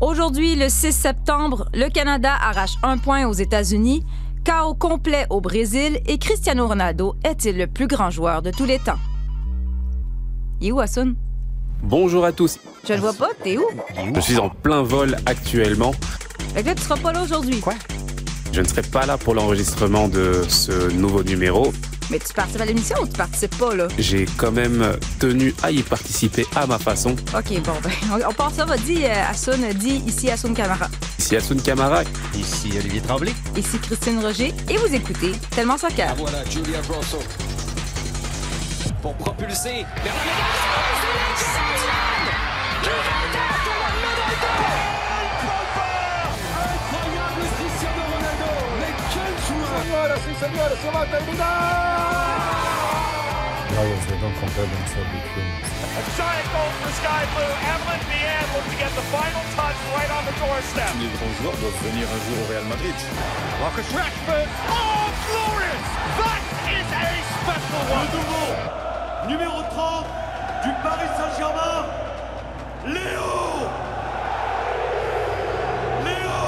Aujourd'hui, le 6 septembre, le Canada arrache un point aux États-Unis, chaos complet au Brésil et Cristiano Ronaldo est-il le plus grand joueur de tous les temps? Il est où, Hassoun? Bonjour à tous. Je le vois pas, t'es où? Je suis en plein vol actuellement. Fait que là, tu seras pas là aujourd'hui. Quoi? Je ne serai pas là pour l'enregistrement de ce nouveau numéro. Mais tu participes à l'émission ou tu participes pas, là? J'ai quand même tenu à y participer à ma façon. OK, bon, ben, on, part ça. Va, dis, euh, Hassoun, dis ici Hassoun Camara. Ici Asun Kamara. Ici Olivier Tremblay. Ici Christine Roger et vous écoutez Tellement Soccer. Voilà Julia Grosso. Pour propulser vers la Señoras y señores, se va a terminar Rayos de Don Compelling said between A giant goal for Sky Blue. Evelyn to get the final touch right on the doorstep. Les grands joueurs doivent venir un jour au Real Madrid. Marcus Rashford. Oh, glorious! That is a special one. nouveau numéro 30 du Paris Saint-Germain, Léo Léo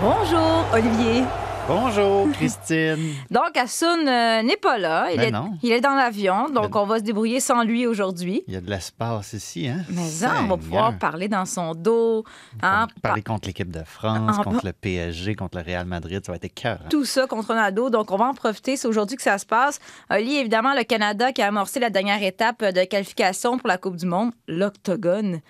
Bonjour, Olivier. Bonjour, Christine. Donc, Hassoun euh, n'est pas là. Il, Ben est, non. il est dans l'avion, donc Ben- on va se débrouiller sans lui aujourd'hui. Il y a de l'espace ici, hein? Mais ça, on va pouvoir parler dans son dos. hein, Parler contre l'équipe de France, En- contre le PSG, contre le Real Madrid, ça va être cœur. tout ça contre Ronaldo. Donc, on va en profiter. C'est aujourd'hui que ça se passe. Oli, évidemment, le Canada qui a amorcé la dernière étape de qualification pour la Coupe du Monde, l'octogone.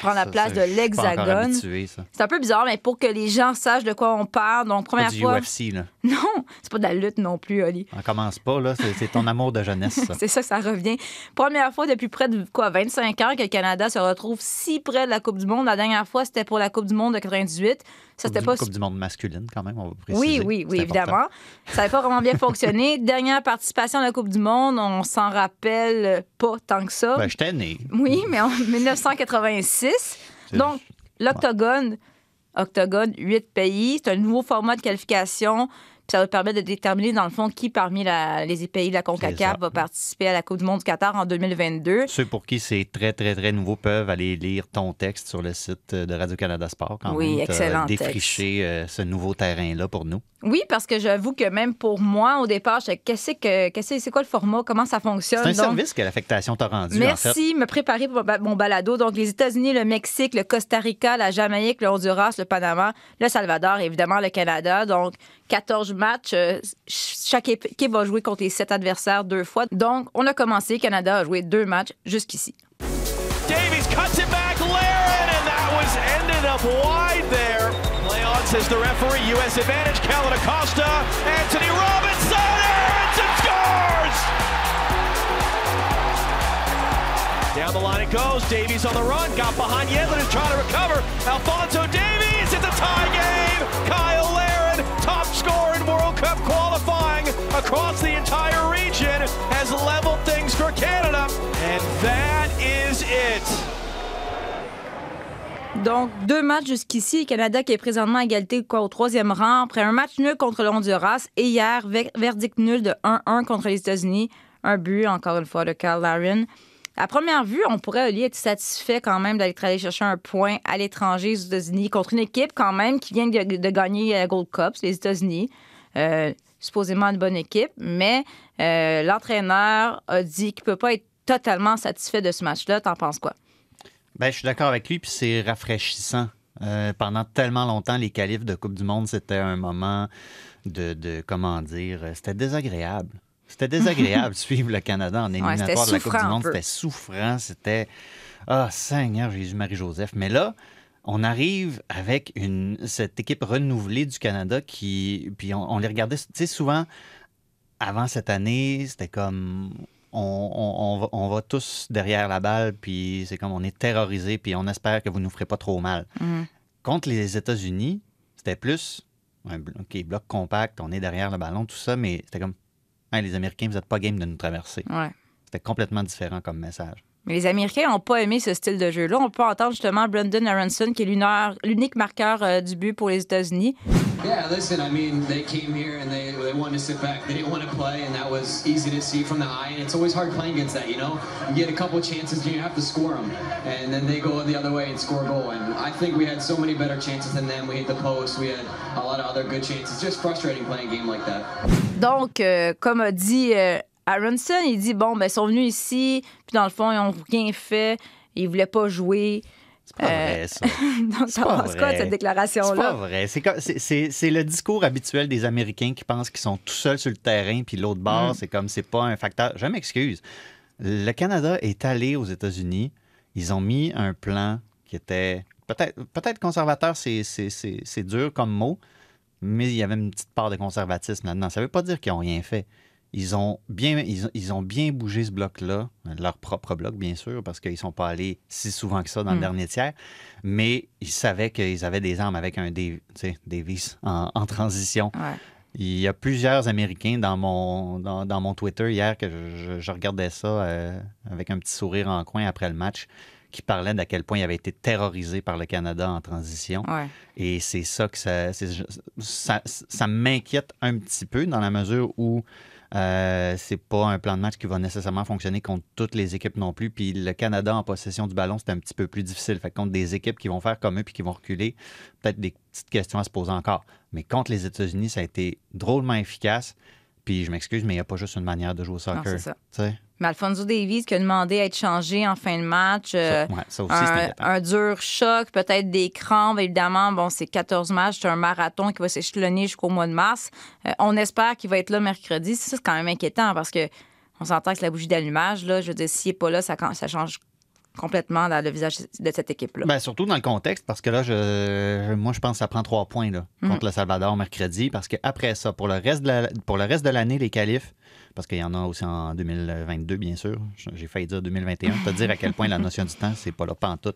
Prend la place de l'hexagone. C'est un peu bizarre, mais pour que les gens sachent de quoi on parle. Donc, première du fois. UFC, là. Non, c'est pas de la lutte non plus, Oli. On commence pas, là. C'est ton amour de jeunesse, ça. C'est ça ça revient. Première fois depuis près de quoi 25 ans que le Canada se retrouve si près de la Coupe du Monde. La dernière fois, c'était pour la Coupe du Monde de 98. Ça, c'était pas Coupe du monde masculine, quand même, on va préciser. Oui, oui, oui, évidemment. Ça n'avait pas vraiment bien fonctionné. Dernière participation à la Coupe du Monde, on s'en rappelle pas tant que ça. Ben, j'étais né. oui, mais en 1986. Donc, l'octogone, octogone, huit pays, c'est un nouveau format de qualification. Ça va permettre de déterminer, dans le fond, qui parmi la- les pays de la CONCACAF va participer à la Coupe du Monde du Qatar en 2022. Ceux pour qui c'est très, très, très nouveau peuvent aller lire ton texte sur le site de Radio-Canada Sport. Quand Oui, même. T'as excellent texte. défriché euh, ce nouveau terrain-là pour nous. Oui, parce que j'avoue que même pour moi, au départ, je qu'est-ce que qu'est-ce que- c'est quoi le format, comment ça fonctionne? C'est un Donc, service que l'affectation t'a rendu, en fait. Merci, me préparer pour mon balado. Donc, les États-Unis, le Mexique, le Costa Rica, la Jamaïque, le Honduras, le Panama, le Salvador et évidemment le Canada. Donc, 14 matchs. Euh, ch- Chaque équipe va jouer contre les sept adversaires deux fois. Donc, on a commencé. Canada a joué deux matchs jusqu'ici. Davies cuts it back, Laren, and that was ended up says the referee. U.S. advantage. Kellen Acosta, Anthony Robinson, Aronson scores! Down the line it goes. Davies on the run. Got behind Yedlin is trying to recover. Alfonso Davies. It's a tie game. Kyle Laren, top scorer in World Cup qualifying across the entire region, has leveled things for Canada. And that is it. Donc, deux matchs jusqu'ici. Canada qui est présentement à égalité au troisième rang. Après un match nul contre le Honduras et hier, ver- verdict nul de 1-1 contre les États-Unis. Un but, encore une fois, de Kyle Laren. À première vue, on pourrait être satisfait quand même d'aller aller chercher un point à l'étranger aux États-Unis contre une équipe quand même qui vient de, gagner la Gold Cup, les États-Unis. Euh, supposément une bonne équipe, mais euh, l'entraîneur a dit qu'il ne peut pas être totalement satisfait de ce match-là. T'en penses quoi? Ben, je suis d'accord avec lui, puis c'est rafraîchissant. Euh, pendant tellement longtemps, les qualifs de Coupe du Monde, c'était un moment de, de comment dire, euh, c'était désagréable. C'était désagréable suivre le Canada en éliminatoire de la Coupe du Monde. C'était souffrant, c'était... Ah, Seigneur Jésus-Marie-Joseph. Mais là, on arrive avec une, cette équipe renouvelée du Canada qui... Puis on, on les regardait, tu sais, souvent, avant cette année, c'était comme... On, on- on va, tous derrière la balle, puis c'est comme on est terrorisé, puis on espère que vous nous ferez pas trop mal. Mhm. Contre les États-Unis, c'était plus OK, bloc compact, on est derrière le ballon, tout ça, mais c'était comme Hey, les Américains, vous n'êtes pas game de nous traverser. Ouais. C'était complètement différent comme message. Mais les Américains n'ont pas aimé ce style de jeu-là. On peut entendre justement Brendan Aronson, qui est l'unique marqueur euh, du but pour les États-Unis. Yeah, listen, I mean, they came here and they, they wanted to sit back. They didn't want to play, and that was easy to see from the eye. And it's always hard playing against that, you know? You get a couple of chances and you have to score them. And then they go the other way and score a goal. And I think we had so many better chances than them. We hit the post. We had a lot of other good chances. Just frustrating playing a game like that. Donc, euh, comme a dit euh, Aronson, il dit bon, ben, ils sont venus ici, puis dans le fond, ils n'ont rien fait, ils voulaient pas jouer. C'est pas vrai, ça. C'est pas pense quoi de cette C'est pas déclaration-là? vrai. C'est le discours habituel des Américains qui pensent qu'ils sont tout seuls sur le terrain, puis l'autre bord, Mm. c'est comme c'est pas un facteur. Je m'excuse. Le Canada est allé aux États-Unis. Ils ont mis un plan qui était peut-être peut conservateur, c'est- dur comme mot, mais il y avait une petite part de conservatisme là-dedans. Ça veut pas dire qu'ils ont rien fait. Ils ont bien, ils ont, ils ont bien bougé ce bloc-là, leur propre bloc, bien sûr, parce qu'ils ne sont pas allés si souvent que ça dans le Mm. dernier tiers. Mais ils savaient qu'ils avaient des armes avec un sais, Davis en, en transition. Ouais. Il y a plusieurs Américains dans mon, dans, dans mon Twitter hier que je, je- je regardais ça euh, avec un petit sourire en coin après le match, qui parlaient d'à quel point il avait été terrorisé par le Canada en transition. Ouais. Et c'est ça que ça, ça m'inquiète un petit peu dans la mesure où euh, c'est pas un plan de match qui va nécessairement fonctionner contre toutes les équipes non plus. Puis le Canada en possession du ballon, c'est un petit peu plus difficile. Fait que contre des équipes qui vont faire comme eux puis qui vont reculer, peut-être des petites questions à se poser encore. Mais contre les États-Unis, ça a été drôlement efficace. Puis je m'excuse, mais il n'y a pas juste une manière de jouer au soccer. c'est ça. Mais Alfonso Davies qui a demandé à être changé en fin de match. euh, Ça, ouais, ça aussi, un, dur choc, peut-être des crampes. Évidemment, bon, c'est 14 matchs, c'est un marathon qui va s'échelonner jusqu'au mois de mars. Euh, on espère qu'il va être là mercredi. Ça, c'est quand même inquiétant parce que on s'entend que c'est la bougie d'allumage. Là, je veux dire, s'il n'est pas là, ça, ça change complètement dans le visage de cette équipe-là. Ben, surtout dans le contexte, parce que là, je, moi, je pense que ça prend trois points là, Mhm. contre le Salvador mercredi, parce qu'après ça, pour le reste de la- pour le reste de l'année, les qualifs, parce qu'il y en a aussi en 2022, bien sûr, j'ai failli dire 2021, te dire à quel point la notion du temps, c'est pas là, pas en tout.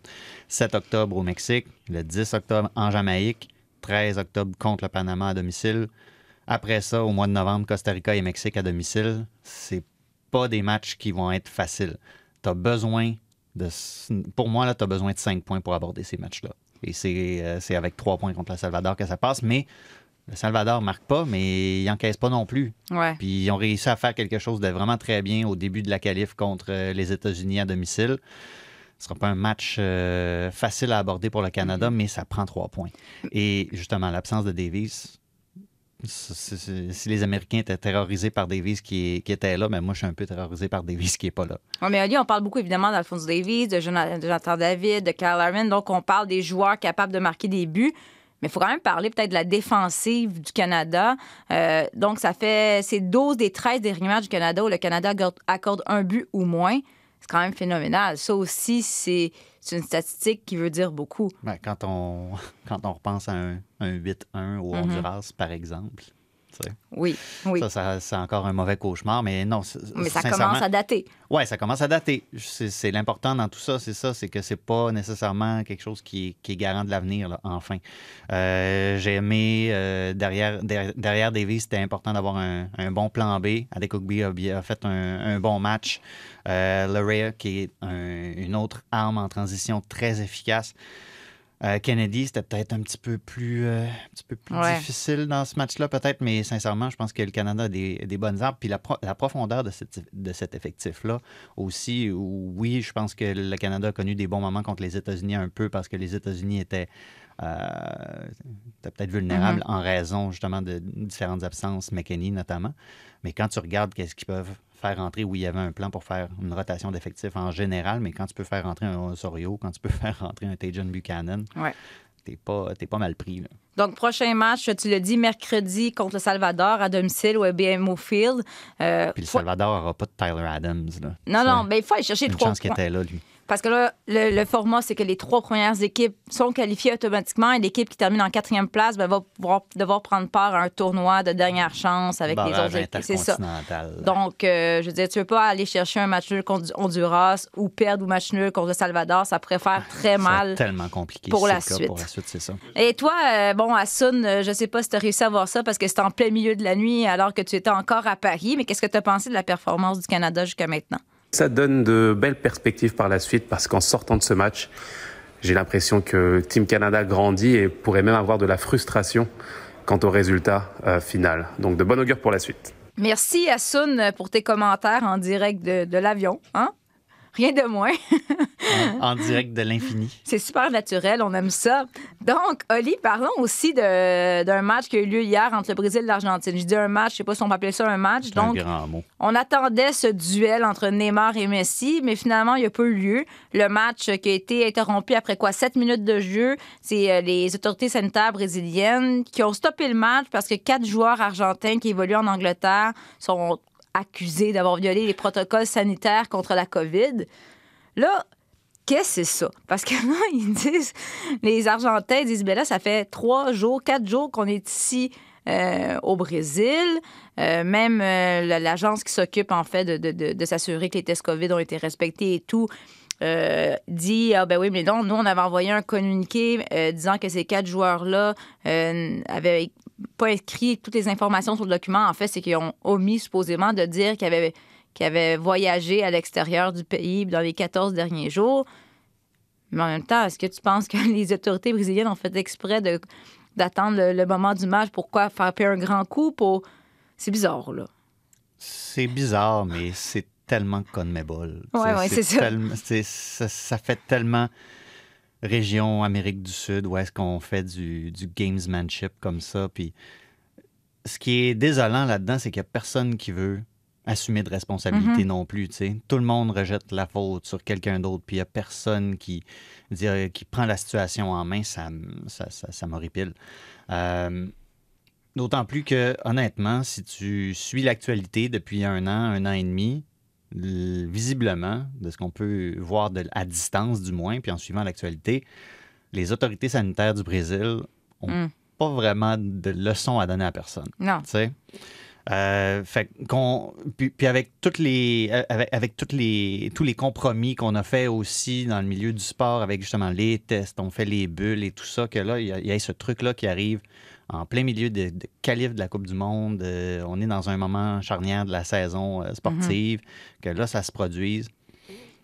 7 octobre au Mexique, le 10 octobre en Jamaïque, 13 octobre contre le Panama à domicile. Après ça, au mois de novembre, Costa Rica et Mexique à domicile. C'est pas des matchs qui vont être faciles. Tu as besoin de. Pour moi, là, tu as besoin de 5 points pour aborder ces matchs-là. Et c'est euh, c'est avec 3 points contre le Salvador que ça passe. Mais le Salvador marque pas, mais il encaisse pas non plus. Ouais. Puis ils ont réussi à faire quelque chose de vraiment très bien au début de la qualif contre euh, les États-Unis à domicile. Ce sera pas un match euh, facile à aborder pour le Canada, mais ça prend trois points. Et justement, l'absence de Davis, si les Américains étaient terrorisés par Davis qui, qui était là, mais moi, je suis un peu terrorisé par Davis qui n'est pas là. Ouais, mais on parle beaucoup évidemment d'Alphonse Davies, de Jonathan, David, de Kyle Aaron. Donc, on parle des joueurs capables de marquer des buts. Mais il faut quand même parler peut-être de la défensive du Canada. Euh, donc, ça fait. C'est 12 des 13 derniers matchs du Canada où le Canada accorde un but ou moins. C'est quand même phénoménal. Ça aussi, c'est c'est une statistique qui veut dire beaucoup. Ben, quand, on, quand on repense à un, un 8-1 au Mhm. Honduras, par exemple, Oui, oui. ça, ça- c'est encore un mauvais cauchemar, mais non. mais ça commence à dater. Oui, ça commence à dater. C'est l'important dans tout ça, c'est ça, c'est que c'est pas nécessairement quelque chose qui est, qui est garant de l'avenir, enfin. Euh, J'ai aimé, euh, derrière, derrière, derrière Davis, c'était important d'avoir un, un bon plan B. Adekougbi a, bien- a fait un, un bon match. Euh, Larea, qui est un- une autre arme en transition très efficace. Euh, Kennedy, c'était peut-être un petit peu plus, euh, un petit peu plus Ouais. difficile dans ce match-là, peut-être, mais sincèrement, je pense que le Canada a des, des bonnes armes. Puis la, pro- la profondeur de, cette- de cet effectif-là aussi, où, oui, je pense que le Canada a connu des bons moments contre les États-Unis un peu parce que les États-Unis étaient, euh, étaient peut-être vulnérables en raison justement de différentes absences, McKinney notamment. Mais quand tu regardes qu'est-ce qu'ils peuvent faire rentrer, oui, il y avait un plan pour faire une rotation d'effectifs en général, mais quand tu peux faire rentrer un Osorio, quand tu peux faire rentrer un Tajon Buchanan, Ouais. t'es pas, pas mal pris. là. Donc, prochain match, tu l'as dit, mercredi contre le Salvador à domicile au BMO Field. Euh, Puis le faut- Salvador n'aura pas de Tyler Adams. Là. Non, non, mais il faut aller chercher une trois chance qu'il points. était là, lui. Parce que là, le, le format, c'est que les trois premières équipes sont qualifiées automatiquement et l'équipe qui termine en quatrième place ben, va pouvoir, devoir prendre part à un tournoi de dernière chance avec les autres équipes. C'est ça. Donc, euh, je veux dire, tu veux pas aller chercher un match nul contre Honduras ou perdre ou match nul contre le Salvador. Ça pourrait faire très Ça va mal. tellement compliqué. pour si la le suite. Pour la suite, c'est ça. Et toi, euh, bon, Assun, euh, je sais pas si tu as réussi à voir ça parce que c'était en plein milieu de la nuit alors que tu étais encore à Paris. Mais qu'est-ce que tu as pensé de la performance du Canada jusqu'à maintenant? Ça donne de belles perspectives par la suite parce qu'en sortant de ce match, j'ai l'impression que Team Canada grandit et pourrait même avoir de la frustration quant au résultat euh, final. Donc de bon augure pour la suite. Merci Assoun pour tes commentaires en direct de, de l'avion. Hein? Rien de moins. en, direct de l'infini. C'est super naturel, on aime ça. Donc, Oli, parlons aussi d'un match qui a eu lieu hier entre le Brésil et l'Argentine. Je dis un match, je sais pas si on peut appeler ça un match. C'est un Donc, grand mot. on attendait ce duel entre Neymar et Messi, mais finalement, il n'y a pas eu lieu. Le match qui a été interrompu après quoi? Sept minutes de jeu. C'est euh, les autorités sanitaires brésiliennes qui ont stoppé le match parce que quatre joueurs argentins qui évoluent en Angleterre sont accusés d'avoir violé les protocoles sanitaires contre la COVID. Là, qu'est-ce que c'est ça? Parce que là, ils disent, les Argentins disent, ben là, ça fait trois jours, quatre jours qu'on est ici euh, au Brésil. Euh, même euh, la- l'agence qui s'occupe, en fait, de, de- s'assurer que les tests COVID ont été respectés et tout, dit Ah, ben oui, mais non, nous, on avait envoyé un communiqué disant que ces quatre joueurs-là avaient pas écrit toutes les informations sur le document. En fait, c'est qu'ils ont omis supposément de dire qu'ils avaient, voyagé à l'extérieur du pays dans les 14 derniers jours. Mais en même temps, est-ce que tu penses que les autorités brésiliennes ont fait exprès de, d'attendre le, le moment du match? Pourquoi faire payer un grand coup? Pour... C'est bizarre, là. C'est bizarre, mais c'est tellement CONMEBOL. C'est ça. tellement- c'est- ça. Ça fait tellement région Amérique du Sud où est-ce qu'on fait du, du gamesmanship comme ça. Puis ce qui est désolant là-dedans, c'est qu'il n'y a personne qui veut assumer de responsabilité Mhm. non plus. Tout le monde rejette la faute sur quelqu'un d'autre, puis il n'y a personne qui, euh, qui prend la situation en main. Ça, ça, ça, ça m'horripile. Euh, D'autant plus que, honnêtement, si tu suis l'actualité depuis un an, un an et demi, visiblement, de ce qu'on peut voir de- à distance du moins, puis en suivant l'actualité, les autorités sanitaires du Brésil ont Mm. pas vraiment de leçons à donner à personne. Non. Tu sais? Euh, fait qu'on, puis, puis avec toutes les, euh, avec, avec toutes les, tous les compromis qu'on a fait aussi dans le milieu du sport, avec justement les tests, on fait les bulles et tout ça, que là, il y y a ce truc-là qui arrive en plein milieu de, de de la Coupe du Monde. euh, on est dans un moment charnière de la saison euh, sportive, que là, ça se produise.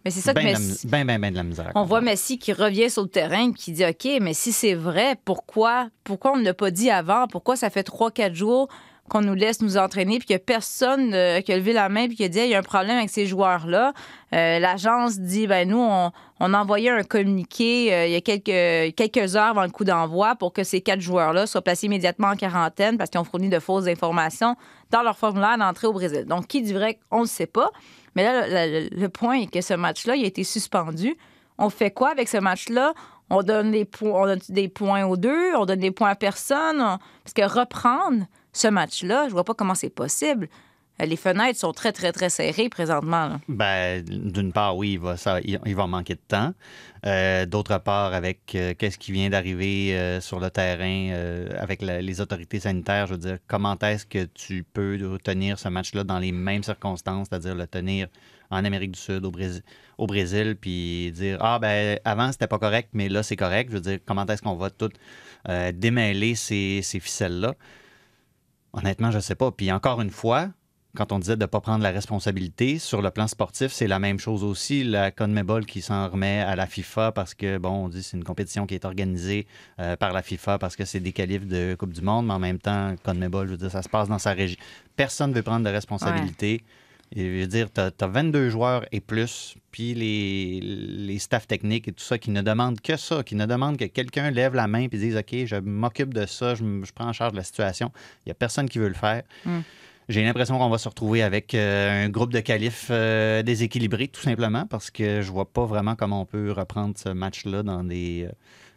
Mais c'est ça que Ben, la Messi- ben, ben, ben de la misère. On voit Messi qui revient sur le terrain, qui dit OK, mais si c'est vrai, pourquoi, pourquoi on ne l'a pas dit avant? Pourquoi ça fait 3-4 jours qu'on nous laisse nous entraîner puis a personne euh, qui a levé la main puis qui a dit il y a un problème avec ces joueurs-là? Euh, L'agence dit ben nous, on, on a envoyé un communiqué euh, il y a quelques, quelques heures avant le coup d'envoi pour que ces quatre joueurs-là soient placés immédiatement en quarantaine parce qu'ils ont fourni de fausses informations dans leur formulaire d'entrée au Brésil. Donc, qui dit vrai, on ne sait pas. Mais là, le, point est que ce match-là, il a été suspendu. On fait quoi avec ce match-là? On donne, des points, on donne des points aux deux, on donne des points à personne. on- Parce que reprendre ce match-là, je vois pas comment c'est possible. Euh, Les fenêtres sont très, très, très serrées présentement. Ben, d'une part, oui, il va, ça, il, va manquer de temps. Euh, D'autre part, avec euh, qu'est-ce qui vient d'arriver sur le terrain avec les autorités sanitaires, je veux dire, comment est-ce que tu peux tenir ce match-là dans les mêmes circonstances, c'est-à-dire le tenir en Amérique du Sud, au Brésil, puis dire Ah, ben, avant, c'était pas correct, mais là, c'est correct. Je veux dire, comment est-ce qu'on va tout démêler ces ficelles-là? Honnêtement, je sais pas. Puis encore une fois, quand on disait de ne pas prendre la responsabilité, sur le plan sportif, c'est la même chose aussi. La CONMEBOL qui s'en remet à la FIFA parce que, bon, on dit que c'est une compétition qui est organisée euh, par la FIFA parce que c'est des qualifs de Coupe du Monde, mais en même temps, CONMEBOL, je veux dire, ça se passe dans sa région. Personne ne veut prendre de responsabilité. Je veux dire, tu as, 22 joueurs et plus, puis les, les staffs techniques et tout ça qui ne demandent que ça, qui ne demandent que quelqu'un lève la main et dise OK, je m'occupe de ça, je, je prends en charge la situation. Il n'y a personne qui veut le faire. Mm. J'ai l'impression qu'on va se retrouver avec euh, un groupe de qualifs euh, déséquilibré, tout simplement, parce que je vois pas vraiment comment on peut reprendre ce match-là dans des euh,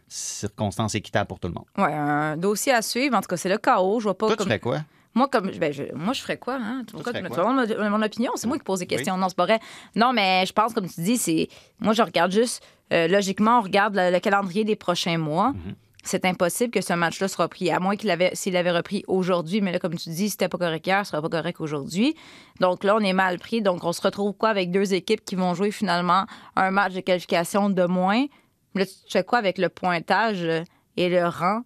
circonstances équitables pour tout le monde. Ouais, un dossier à suivre. En tout cas, c'est le chaos. Je vois pas Toi, tu comme- ferais quoi? Moi, comme, ben, je, moi, je ferais quoi? Hein? Pourquoi tu me demandes mon, opinion? C'est moi qui pose des questions. Non, c'est pas vrai. Non, mais je pense, comme tu dis, c'est. Moi, je regarde juste. euh, logiquement, on regarde le, le calendrier des prochains mois. Mhm. C'est impossible que ce match-là soit repris, à moins qu'il avait, s'il l'avait repris aujourd'hui. Mais là, comme tu dis, si c'était pas correct hier, ce sera pas correct aujourd'hui. Donc là, on est mal pris. Donc, on se retrouve quoi avec deux équipes qui vont jouer finalement un match de qualification de moins? Là, tu fais quoi avec le pointage euh, et le rang?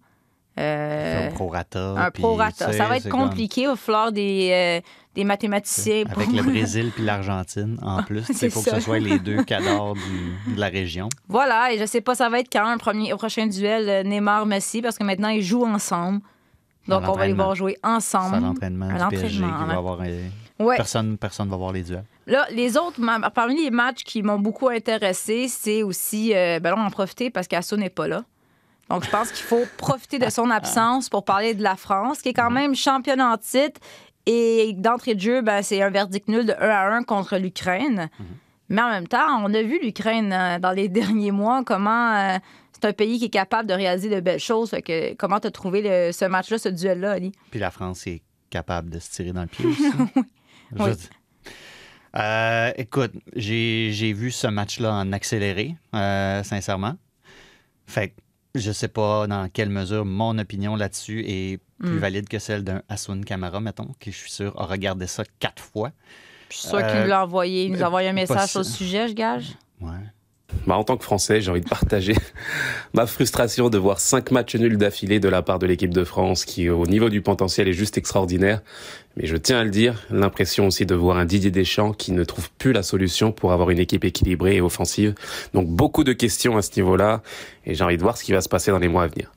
Euh, un prorata. un puis, prorata. tu sais, Ça va être comme- compliqué. Va falloir des, euh, des mathématiciens. Avec pour- le Brésil puis l'Argentine en plus. C'est Il faut que ce soit les deux cadors du- de la région. Voilà, et je sais pas, ça va être quand un premier, au prochain duel euh, Neymar-Messi, parce que maintenant, ils jouent ensemble. Donc, on va les voir jouer ensemble. C'est à l'entraînement du PSG va avoir... euh, Ouais. Personne personne va voir les duels. Là, les autres, parmi les matchs qui m'ont beaucoup intéressé, c'est aussi, ben là, on va en profiter parce qu'Asso n'est pas là. Donc, je pense qu'il faut profiter de son absence pour parler de la France, qui est quand même championne en titre. Et d'entrée de jeu, ben, c'est un verdict nul de 1 à 1 contre l'Ukraine. Mais en même temps, on a vu l'Ukraine euh, dans les derniers mois, comment euh, c'est un pays qui est capable de réaliser de belles choses. Que, comment tu as trouvé le- ce match-là, ce duel-là, Ali? Puis la France est capable de se tirer dans le pied aussi. Je- Oui. Euh, écoute, j'ai j'ai vu ce match-là en accéléré, euh, sincèrement. Fait que je sais pas dans quelle mesure mon opinion là-dessus est plus Mm. valide que celle d'un Asun Kamara, mettons, qui je suis sûr a regardé ça quatre fois. Je suis Euh, qu'il nous l'a envoyé. Il nous a envoyé un message sur le possible. sujet, je gage. Ouais. Bah, en tant que Français, j'ai envie de partager ma frustration de voir cinq matchs nuls d'affilée de la part de l'équipe de France, qui au niveau du potentiel est juste extraordinaire. Mais je tiens à le dire, l'impression aussi de voir un Didier Deschamps qui ne trouve plus la solution pour avoir une équipe équilibrée et offensive. Donc beaucoup de questions à ce niveau-là, et j'ai envie de voir ce qui va se passer dans les mois à venir.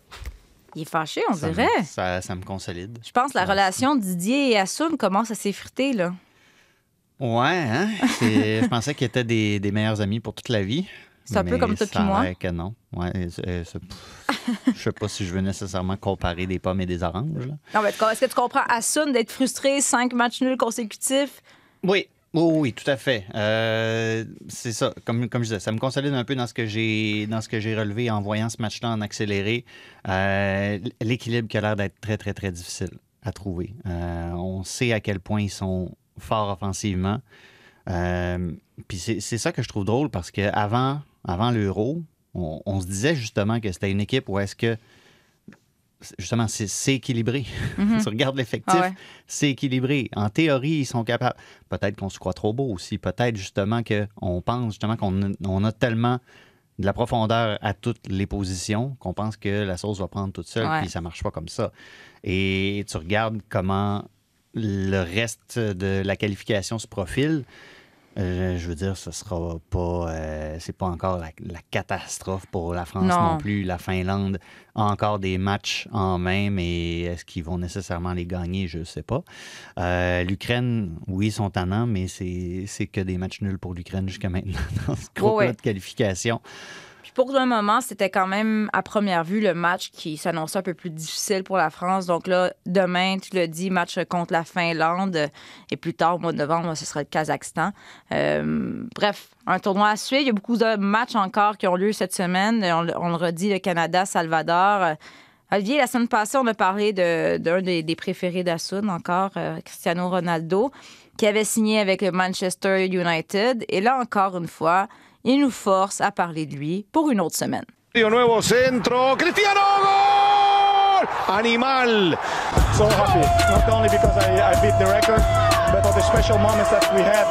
Il est fâché, on Ça me- dirait. Ça, ça me consolide. Je pense que la Ouais. relation Didier et Assoun commence à s'effriter, là? Ouais, hein? Je pensais qu'ils étaient des, des meilleurs amis pour toute la vie. C'est un peu comme toi puis ça a moi. que non. Ouais, euh, je sais pas si je veux nécessairement comparer des pommes et des oranges. là. Non, mais est-ce que tu comprends Assoun d'être frustré, cinq matchs nuls consécutifs? Oui. Oui, oui, tout à fait. Euh, c'est ça. Comme, comme je disais, ça me consolide un peu dans ce que j'ai dans ce que j'ai relevé en voyant ce match-là en accéléré. Euh, L'équilibre qui a l'air d'être très, très, très difficile à trouver. Euh, on sait à quel point ils sont forts offensivement. Euh, Puis c'est ça que je trouve drôle parce qu'avant avant l'Euro, on, on se disait justement que c'était une équipe où est-ce que justement c'est équilibré. tu regardes l'effectif, Ah ouais. c'est équilibré. En théorie, ils sont capables. Peut-être qu'on se croit trop beau aussi. Peut-être justement qu'on pense justement qu'on a, on a tellement de la profondeur à toutes les positions qu'on pense que la sauce va prendre toute seule, puis ça marche pas comme ça. Et tu regardes comment le reste de la qualification se profile. euh, je veux dire, ce sera pas, euh, c'est pas encore la, la catastrophe pour la France Non. non. plus. La Finlande a encore des matchs en main, mais est-ce qu'ils vont nécessairement les gagner? Je sais pas. Euh, L'Ukraine, oui, ils sont tannants, mais c'est que des matchs nuls pour l'Ukraine jusqu'à maintenant dans ce groupe ouais. de qualification. Pour le moment, c'était quand même, à première vue, le match qui s'annonçait un peu plus difficile pour la France. Donc là, demain, tu l'as dit, match contre la Finlande. Et plus tard, au mois de novembre, ce sera le Kazakhstan. Euh, bref, un tournoi à suivre. Il y a beaucoup de matchs encore qui ont lieu cette semaine. On, le- le redit, le Canada, Salvador. Olivier, la semaine passée, on a parlé de- d'un des, des préférés d'Assoun encore, euh, Cristiano Ronaldo, qui avait signé avec le Manchester United. Et là, encore une fois, il nous force à parler de lui pour une autre semaine. Nuevo centro, Cristiano! Animal! So happy, not only because I, I beat the record, but for the special moments that we had.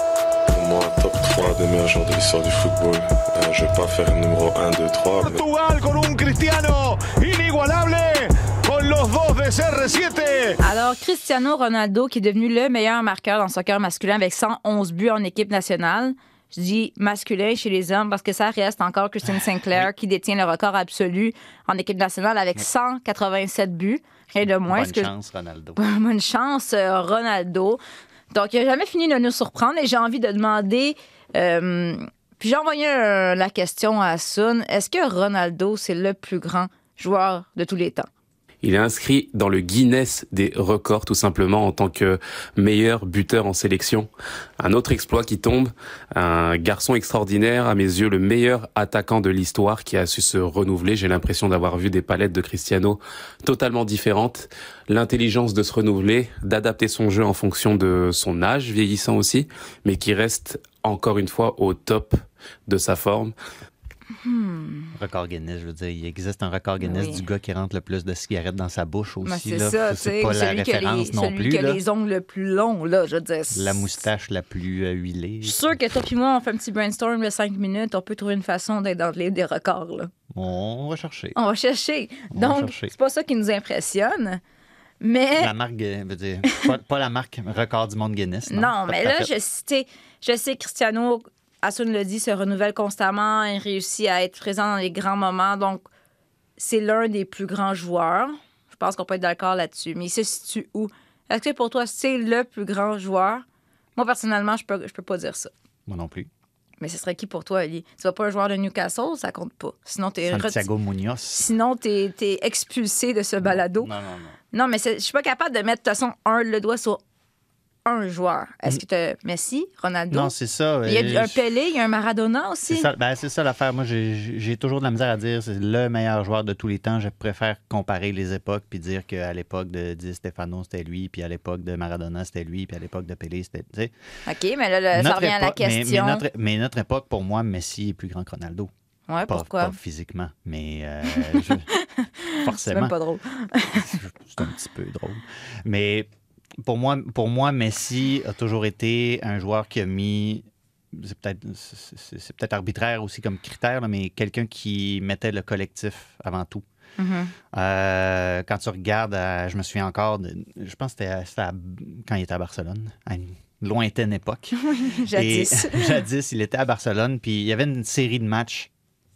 Pour moi, top 3 des meilleurs joueurs de l'histoire du football. Euh, je vais pas faire numéro 1, 2, 3. Mais... Portugal con un Cristiano inigualable con los dos de CR7. Alors, Cristiano Ronaldo, qui est devenu le meilleur marqueur dans le soccer masculin avec 111 buts en équipe nationale. Je dis masculin chez les hommes parce que ça reste encore Christine Sinclair qui détient le record absolu en équipe nationale avec 187 buts. Rien de moins. Bonne ce que- chance, Ronaldo. Bonne chance, euh, Ronaldo. Donc, il n'a jamais fini de nous surprendre et j'ai envie de demander. euh, puis j'ai envoyé euh, la question à Sun. Est-ce que Ronaldo, c'est le plus grand joueur de tous les temps? Il est inscrit dans le Guinness des records tout simplement en tant que meilleur buteur en sélection. Un autre exploit qui tombe, un garçon extraordinaire, à mes yeux le meilleur attaquant de l'histoire qui a su se renouveler. J'ai l'impression d'avoir vu des palettes de Cristiano totalement différentes. L'intelligence de se renouveler, d'adapter son jeu en fonction de son âge vieillissant aussi, mais qui reste encore une fois au top de sa forme. Record Guinness, je veux dire, il existe un record Guinness Oui. du gars qui rentre le plus de cigarettes dans sa bouche Ben, aussi. c'est tu c'est sais. pas la Celui a les, référence non celui plus. qui a les ongles le plus longs, là, je veux dire. c'est- La moustache la plus euh, huilée. Je suis sûre que toi et moi, on fait un petit brainstorm de 5 minutes. On peut trouver une façon d'être dans le livre des records, là. On va chercher. On va chercher. On Donc, c'est pas ça qui nous impressionne. Mais. La marque, euh, veut dire, pas, pas la marque record du monde Guinness. Non, Non, mais là, je, je sais Cristiano, Asun le dit, se renouvelle constamment. Il réussit à être présent dans les grands moments. Donc, c'est l'un des plus grands joueurs. Je pense qu'on peut être d'accord là-dessus. Mais il se situe où? Est-ce que pour toi, c'est le plus grand joueur? Moi, personnellement, je peux, je peux pas dire ça. Moi non plus. Mais ce serait qui pour toi, Ali? Tu vas pas un joueur de Newcastle, ça compte pas. Sinon, t'es Santiago Munoz. Sinon, t'es es expulsé de ce balado. Non, non, non. Non, mais je suis pas capable de mettre, de toute façon, un, le doigt sur un joueur. Est-ce que tu as Messi, Ronaldo? Non, c'est ça. il y a euh, un Pelé, il y a un Maradona aussi. C'est ça, ben, c'est ça l'affaire. Moi, j'ai toujours de la misère à dire c'est le meilleur joueur de tous les temps. Je préfère comparer les époques puis dire qu'à l'époque de Di Stefano, c'était lui, puis à l'époque de Maradona, c'était lui, puis à l'époque de Pelé, c'était. OK, mais là, ça revient à la mais- question. Mais, notre, mais notre époque, pour moi, Messi est plus grand que Ronaldo. Ouais, Pas, pourquoi? pas physiquement, mais euh, je- C'est forcément. même pas drôle. c'est un petit peu drôle. Mais pour moi, pour moi, Messi a toujours été un joueur qui a mis. C'est peut-être c'est- peut-être arbitraire aussi comme critère, là, mais quelqu'un qui mettait le collectif avant tout. Mhm. Euh, quand tu regardes, à- je me souviens encore, de- je pense que c'était quand il était à Barcelone, à une lointaine époque. Jadis. Et- jadis, il était à Barcelone, puis il y avait une série de matchs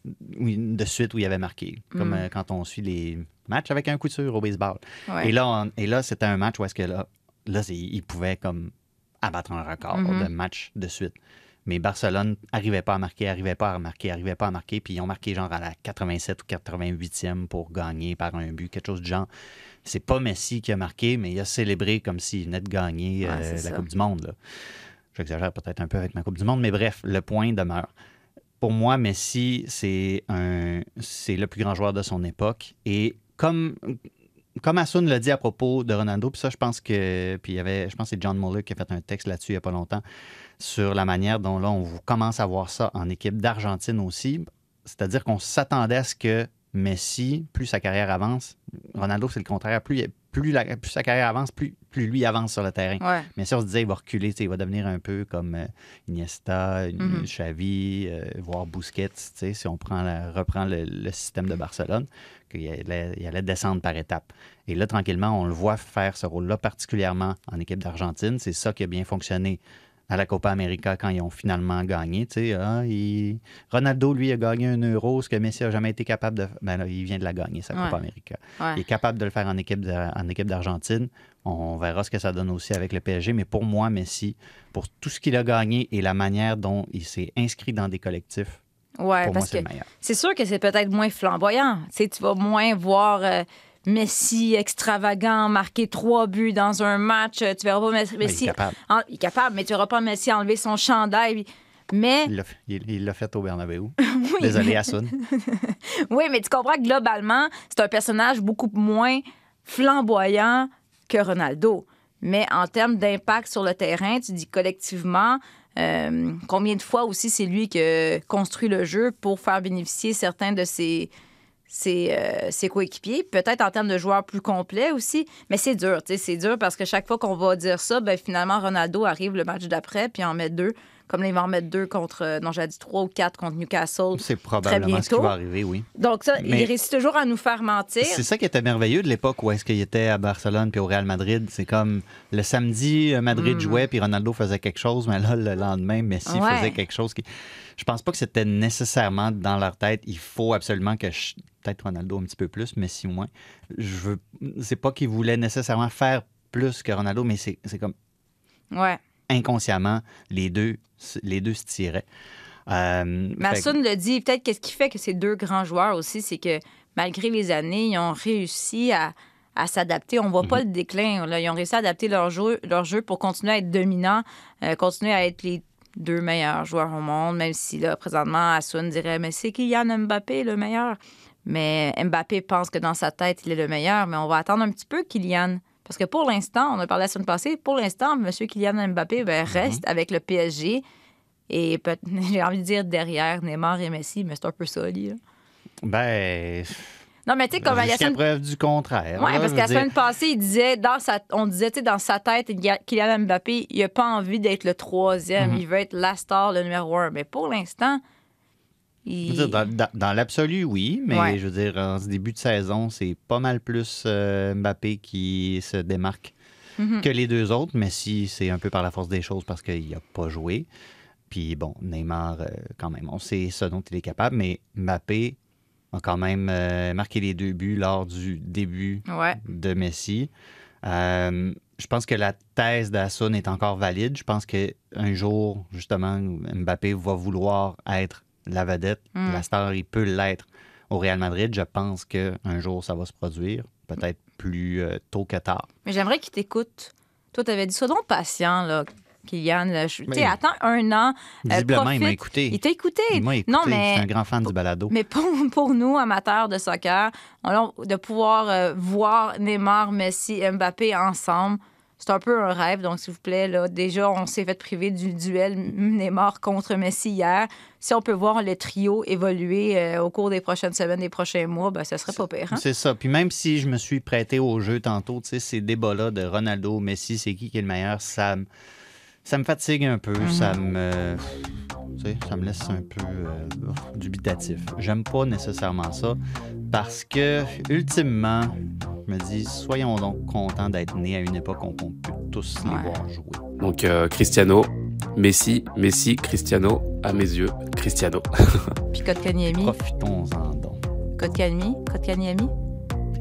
de suite où il avait marqué, comme Mm. euh, quand on suit les matchs avec un coup de au baseball. Ouais. Et là, on- et là c'était un match où est-ce que là, là c'est- il pouvait comme abattre un record Mhm. de matchs de suite. Mais Barcelone n'arrivait pas à marquer, arrivait pas à marquer, arrivait pas à marquer, puis ils ont marqué genre à la 87 ou 88e pour gagner par un but, quelque chose du genre. C'est pas Messi qui a marqué, mais il a célébré comme s'il venait de gagner euh, la ça. Coupe du Monde. J'exagère peut-être un peu avec ma Coupe du Monde, mais bref, le point demeure. Pour moi, Messi, c'est un, c'est le plus grand joueur de son époque. Et comme, comme Asun l'a dit à propos de Ronaldo, puis ça, je pense que, puis il y avait, je pense que c'est John Muller qui a fait un texte là-dessus il n'y a pas longtemps, sur la manière dont là, on commence à voir ça en équipe d'Argentine aussi. C'est-à-dire qu'on s'attendait à ce que Messi, plus sa carrière avance, Ronaldo, c'est le contraire, plus, plus, la- plus sa carrière avance, plus, plus lui avance sur le terrain. Ouais. Mais si on se disait, il va reculer, il va devenir un peu comme euh, Iniesta, Mhm. Xavi, euh, voire Busquets, si on prend la- reprend le, le système de Barcelone, qu'il allait, il allait descendre par étapes. Et là, tranquillement, on le voit faire ce rôle-là, particulièrement en équipe d'Argentine. C'est ça qui a bien fonctionné à la Copa América quand ils ont finalement gagné. Tu sais, ah, il- Ronaldo, lui, a gagné un euro, ce que Messi n'a jamais été capable de... Ben là, il vient de la gagner, sa Copa. América. Ouais. Il est capable de le faire en équipe de- en équipe d'Argentine. On verra ce que ça donne aussi avec le PSG. Mais pour moi, Messi, pour tout ce qu'il a gagné et la manière dont il s'est inscrit dans des collectifs, Ouais, pour parce c'est que c'est sûr que c'est peut-être moins flamboyant. Tu sais, tu vas moins voir euh, Messi extravagant marquer trois buts dans un match. Euh, Tu verras pas Messi. Ben, il est capable. en- il est capable, mais tu verras pas Messi enlever son chandail. Mais Il l'a fait- au Bernabeu. Désolé, Asun. oui, mais tu comprends que globalement, c'est un personnage beaucoup moins flamboyant que Ronaldo. Mais en termes d'impact sur le terrain, tu dis collectivement, euh, combien de fois aussi c'est lui qui construit le jeu pour faire bénéficier certains de euh, ses coéquipiers. Peut-être en termes de joueurs plus complets aussi. Mais c'est dur, c'est dur parce que chaque fois qu'on va dire ça, ben, finalement, Ronaldo arrive le match d'après puis en met deux. Comme là, il va en mettre deux contre, euh, non, j'ai dit trois ou quatre contre Newcastle. C'est probablement ce qui va arriver, oui. Donc ça, Mais- il réussit toujours à nous faire mentir. C'est ça qui était merveilleux de l'époque où est-ce qu'il était à Barcelone puis au Real Madrid. C'est comme le samedi, euh, Madrid Mm. jouait puis Ronaldo faisait quelque chose, mais là, le lendemain, Messi Ouais. faisait quelque chose qui. Je pense pas que c'était nécessairement dans leur tête. Il faut absolument que je- peut-être Ronaldo un petit peu plus, Messi moins. Je veux. C'est pas qu'ils voulaient nécessairement faire plus que Ronaldo, mais c'est comme Ouais. Inconsciemment les deux, les deux se tiraient. Euh, fait le dit, peut-être qu'est-ce qui fait que ces deux grands joueurs aussi, c'est que malgré les années, ils ont réussi à, à s'adapter. On voit Mhm. pas le déclin. là. Ils ont réussi à adapter leur jeu, leur jeu pour continuer à être dominants, euh, continuer à être les deux meilleurs joueurs au monde, même si là, présentement, Hassoun dirait Mais c'est Kylian Mbappé le meilleur. Mais Mbappé pense que dans sa tête, il est le meilleur. Mais on va attendre un petit peu Kylian. Parce que pour l'instant, on a parlé la semaine passée, pour l'instant, M. Kylian Mbappé ben, Mhm. reste avec le PSG. Et j'ai envie de dire derrière Neymar et Messi, mais c'est un peu ça, lui. là. Ben. Non, mais tu sais, comme Jusqu'à semaine... preuve du contraire. Là, parce que la dire. semaine passée, il disait, dans sa... on disait, tu sais, dans sa tête, Kylian Mbappé, il n'a pas envie d'être le troisième. Mhm. Il veut être la star, le numéro un. Mais pour l'instant, il... veux dire, dans, dans- dans l'absolu, oui, mais Ouais. je veux dire, en ce début de saison, c'est pas mal plus euh, Mbappé qui se démarque Mhm. que les deux autres. Messi, c'est un peu par la force des choses parce qu'il n'a pas joué. Puis bon, Neymar, euh, quand même, on sait ce dont il est capable, mais Mbappé a quand même euh, marqué les deux buts lors du début Ouais. de Messi. Euh, je pense que la thèse d'Assun est encore valide. Je pense qu'un jour, justement, Mbappé va vouloir être la vedette. Mm. La star, il peut l'être au Real Madrid. Je pense qu'un jour, ça va se produire. Peut-être plus euh, tôt que tard. Mais j'aimerais qu'il t'écoute. Toi, t'avais dit, sois donc patient, là, Kylian. Je- Tu sais, attends un an. euh, Visiblement, il m'a écouté. Il t'a écouté. Il m'a écouté. Non, Je mais suis un grand fan du balado. Mais pour, pour nous, amateurs de soccer, on- de pouvoir euh, voir Neymar, Messi et Mbappé ensemble, c'est un peu un rêve. Donc, s'il vous plaît, là, déjà, on s'est fait priver du duel Neymar contre Messi hier. Si on peut voir le trio évoluer euh, au cours des prochaines semaines, des prochains mois, ben, ça serait pas pire. hein? C'est ça. Puis même si je me suis prêté au jeu tantôt, tu sais, ces débats-là de Ronaldo, Messi, c'est qui qui est le meilleur, ça me, ça me fatigue un peu. Mhm. Ça me. Tu sais, ça me laisse un peu euh, dubitatif. J'aime pas nécessairement ça parce que, ultimement, je me dis, soyons donc contents d'être nés à une époque où on peut tous les voir jouer. Donc euh, Cristiano, Messi, Messi, Cristiano, à mes yeux, Cristiano. Puis Kotkaniemi. Profitons-en donc. Kotkaniemi. Kotkaniemi.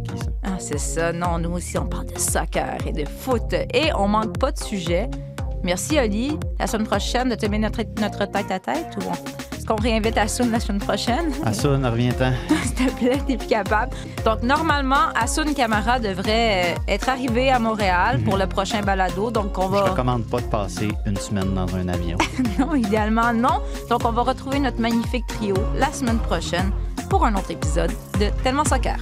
Qui ça? Ah, c'est ça. Non, nous aussi, on parle de soccer et de foot. Et on manque pas de sujet. Merci, Oli. La semaine prochaine, de te mettre notre, notre tête à tête ou on- est-ce qu'on réinvite Asun la semaine prochaine? Assun, reviens-t'en. S'il te plaît, t'es plus capable. Donc, normalement, Asun Camara devrait euh, être arrivé à Montréal pour le prochain balado. Donc, on Je va. recommande pas de passer une semaine dans un avion. Non, idéalement, non. Donc, on va retrouver notre magnifique trio la semaine prochaine pour un autre épisode de Tellement Soccer.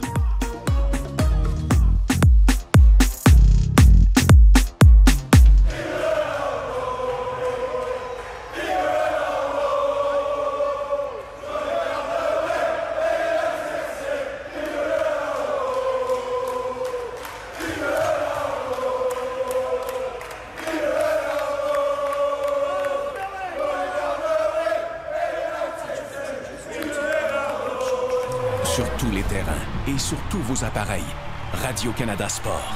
Et sur tous vos appareils. Radio-Canada Sport.